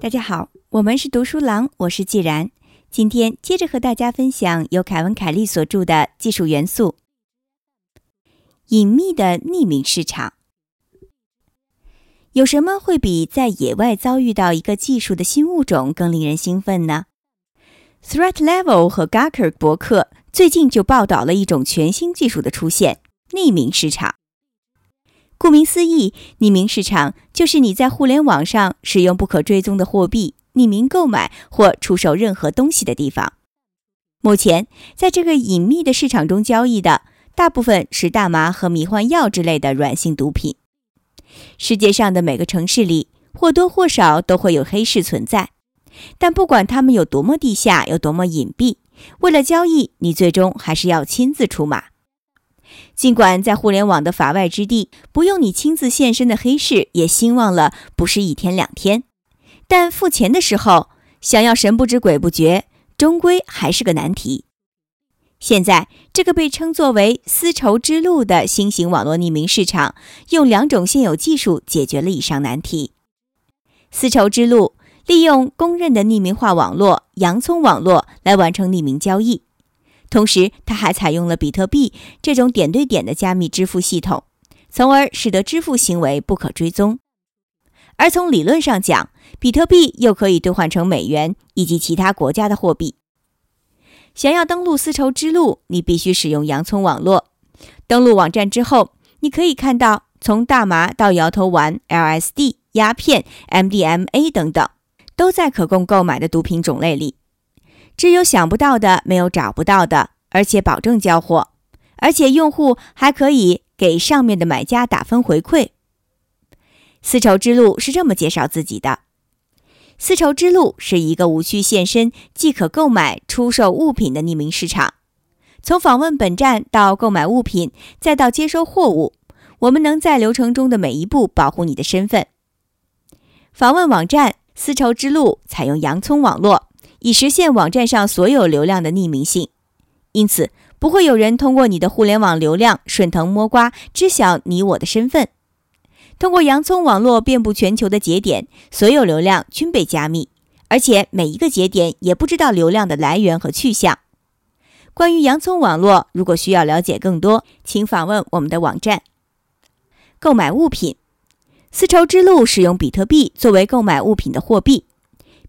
大家好，我们是读书郎，我是既然。今天接着和大家分享由凯文·凯利所著的《技术元素：隐秘的匿名市场》。有什么会比在野外遭遇到一个技术的新物种更令人兴奋呢？Threat Level 和 Gawker 博客最近就报道了一种全新技术的出现——匿名市场。顾名思义，匿名市场就是你在互联网上使用不可追踪的货币匿名购买或出售任何东西的地方。目前，在这个隐秘的市场中交易的大部分是大麻和迷幻药之类的软性毒品。世界上的每个城市里或多或少都会有黑市存在，但不管他们有多么地下，有多么隐蔽，为了交易，你最终还是要亲自出马。尽管在互联网的法外之地，不用你亲自现身的黑市也兴旺了不是一天两天，但付钱的时候，想要神不知鬼不觉，终归还是个难题。现在，这个被称作为“丝绸之路”的新型网络匿名市场，用两种现有技术解决了以上难题。丝绸之路利用公认的匿名化网络——洋葱网络来完成匿名交易，同时，它还采用了比特币这种点对点的加密支付系统，从而使得支付行为不可追踪。而从理论上讲，比特币又可以兑换成美元以及其他国家的货币。想要登录丝绸之路，你必须使用洋葱网络。登录网站之后，你可以看到从大麻到摇头丸、LSD、鸦片、MDMA 等等，都在可供购买的毒品种类里。只有想不到的，没有找不到的，而且保证交货，而且用户还可以给上面的买家打分回馈。丝绸之路是这么介绍自己的。丝绸之路是一个无需现身即可购买、出售物品的匿名市场。从访问本站到购买物品，再到接收货物，我们能在流程中的每一步保护你的身份。访问网站丝绸之路采用洋葱网络，以实现网站上所有流量的匿名性，因此不会有人通过你的互联网流量顺藤摸瓜知晓你我的身份。通过洋葱网络遍布全球的节点，所有流量均被加密，而且每一个节点也不知道流量的来源和去向。关于洋葱网络，如果需要了解更多，请访问我们的网站。购买物品，丝绸之路使用比特币作为购买物品的货币。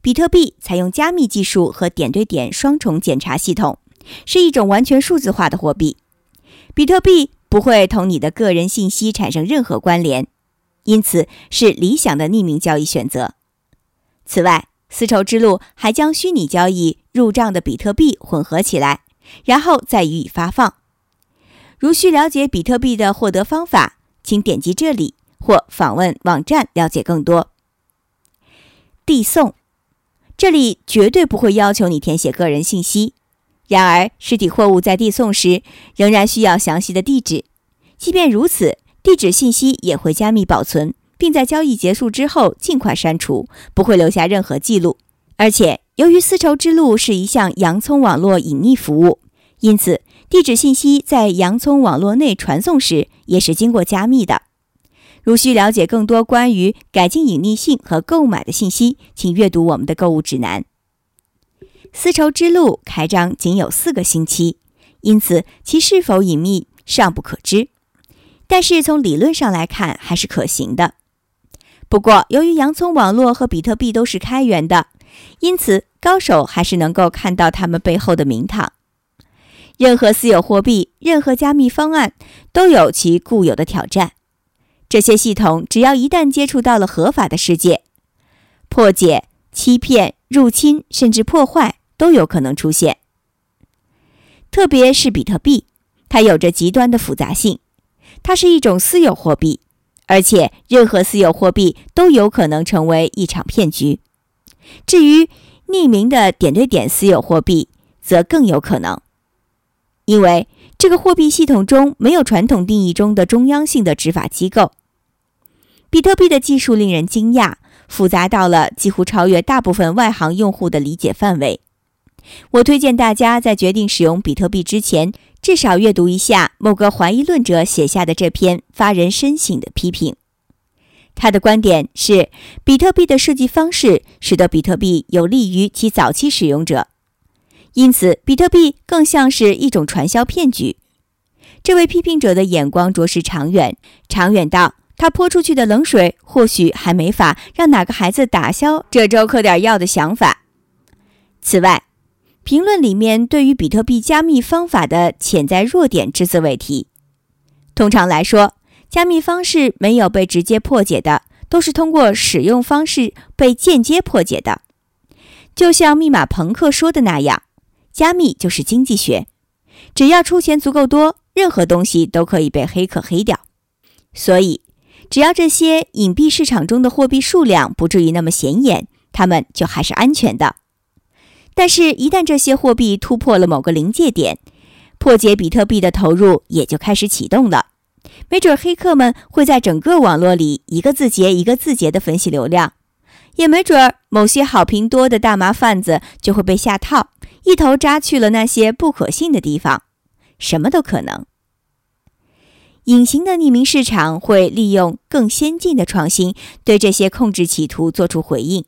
比特币采用加密技术和点对点双重检查系统，是一种完全数字化的货币。比特币不会同你的个人信息产生任何关联。因此，是理想的匿名交易选择。此外，丝绸之路还将虚拟交易入账的比特币混合起来，然后再予以发放。如需了解比特币的获得方法，请点击这里或访问网站了解更多。递送，这里绝对不会要求你填写个人信息。然而，实体货物在递送时仍然需要详细的地址。即便如此，地址信息也会加密保存，并在交易结束之后尽快删除，不会留下任何记录。而且，由于丝绸之路是一项洋葱网络隐匿服务，因此地址信息在洋葱网络内传送时也是经过加密的。如需了解更多关于改进隐匿性和购买的信息，请阅读我们的购物指南。丝绸之路开张仅有四个星期，因此其是否隐秘尚不可知。但是从理论上来看还是可行的。不过，由于洋葱网络和比特币都是开源的，因此高手还是能够看到他们背后的名堂。任何私有货币、任何加密方案都有其固有的挑战。这些系统只要一旦接触到了合法的世界，破解、欺骗、入侵甚至破坏都有可能出现。特别是比特币，它有着极端的复杂性。它是一种私有货币，而且任何私有货币都有可能成为一场骗局。至于匿名的点对点私有货币，则更有可能，因为这个货币系统中没有传统定义中的中央性的执法机构。比特币的技术令人惊讶，复杂到了几乎超越大部分外行用户的理解范围。我推荐大家在决定使用比特币之前。至少阅读一下某个怀疑论者写下的这篇发人深省的批评。他的观点是，比特币的设计方式使得比特币有利于其早期使用者，因此比特币更像是一种传销骗局。这位批评者的眼光着实长远，长远到他泼出去的冷水或许还没法让哪个孩子打消这周嗑点药的想法。此外，评论里面对于比特币加密方法的潜在弱点只字未提。通常来说，加密方式没有被直接破解的，都是通过使用方式被间接破解的。就像密码朋克说的那样，加密就是经济学，只要出钱足够多，任何东西都可以被黑客黑掉。所以，只要这些隐蔽市场中的货币数量不至于那么显眼，它们就还是安全的。但是，一旦这些货币突破了某个临界点，破解比特币的投入也就开始启动了。没准黑客们会在整个网络里一个字节一个字节的分析流量，也没准某些好评多的大麻贩子就会被下套，一头扎去了那些不可信的地方。什么都可能。隐形的匿名市场会利用更先进的创新，对这些控制企图做出回应。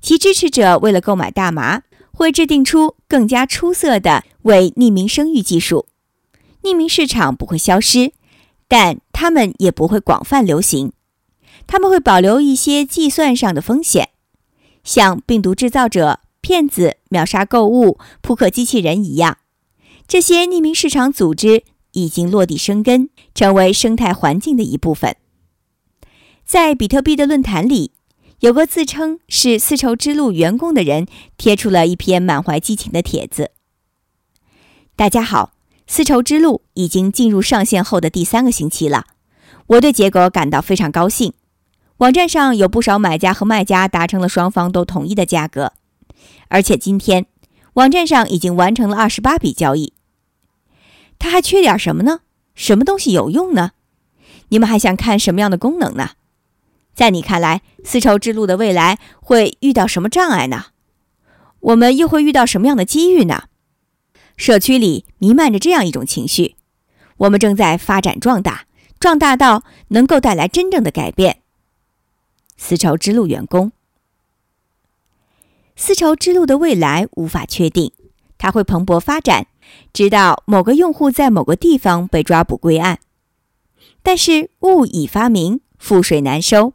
其支持者为了购买大麻，会制定出更加出色的伪匿名生育技术。匿名市场不会消失。但他们也不会广泛流行，他们会保留一些计算上的风险，像病毒制造者、骗子、秒杀购物、扑克机器人一样。这些匿名市场组织已经落地生根，成为生态环境的一部分。在比特币的论坛里，有个自称是丝绸之路员工的人贴出了一篇满怀激情的帖子。大家好。丝绸之路已经进入上线后的第三个星期了，我对结果感到非常高兴。网站上有不少买家和卖家达成了双方都同意的价格，而且今天网站上已经完成了二十八笔交易。它还缺点什么呢？什么东西有用呢？你们还想看什么样的功能呢？在你看来，丝绸之路的未来会遇到什么障碍呢？我们又会遇到什么样的机遇呢？社区里弥漫着这样一种情绪：我们正在发展壮大，壮大到能够带来真正的改变。丝绸之路员工，丝绸之路的未来无法确定，它会蓬勃发展，直到某个用户在某个地方被抓捕归案。但是物已发明，覆水难收，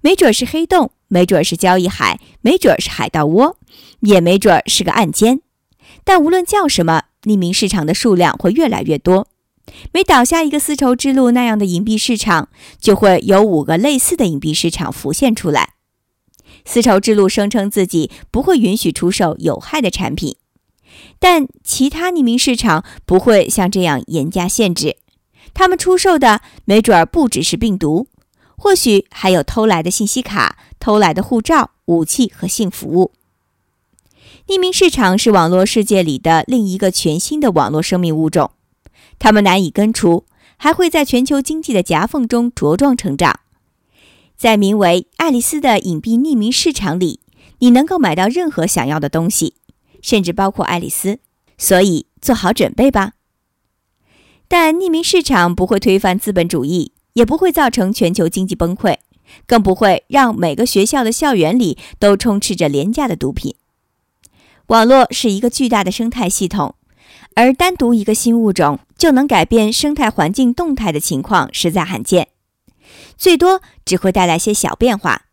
没准是黑洞，没准是交易海，没准是海盗窝，也没准是个暗间。但无论叫什么，匿名市场的数量会越来越多。每倒下一个丝绸之路那样的隐蔽市场，就会有五个类似的隐蔽市场浮现出来。丝绸之路声称自己不会允许出售有害的产品，但其他匿名市场不会像这样严加限制。他们出售的没准儿不只是病毒，或许还有偷来的信息卡、偷来的护照、武器和性服务。匿名市场是网络世界里的另一个全新的网络生命物种，它们难以根除，还会在全球经济的夹缝中茁壮成长。在名为“爱丽丝”的隐蔽匿名市场里，你能够买到任何想要的东西，甚至包括爱丽丝。所以做好准备吧。但匿名市场不会推翻资本主义，也不会造成全球经济崩溃，更不会让每个学校的校园里都充斥着廉价的毒品。网络是一个巨大的生态系统，而单独一个新物种就能改变生态环境动态的情况实在罕见，最多只会带来些小变化。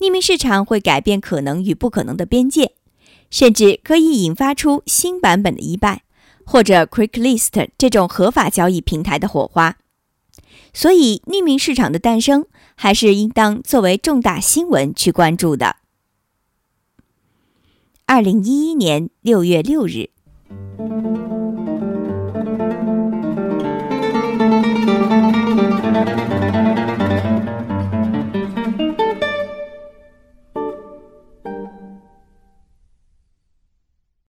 匿名市场会改变可能与不可能的边界，甚至可以引发出新版本的 eBay 或者 QuickList 这种合法交易平台的火花。所以，匿名市场的诞生还是应当作为重大新闻去关注的。二零一一年六月六日。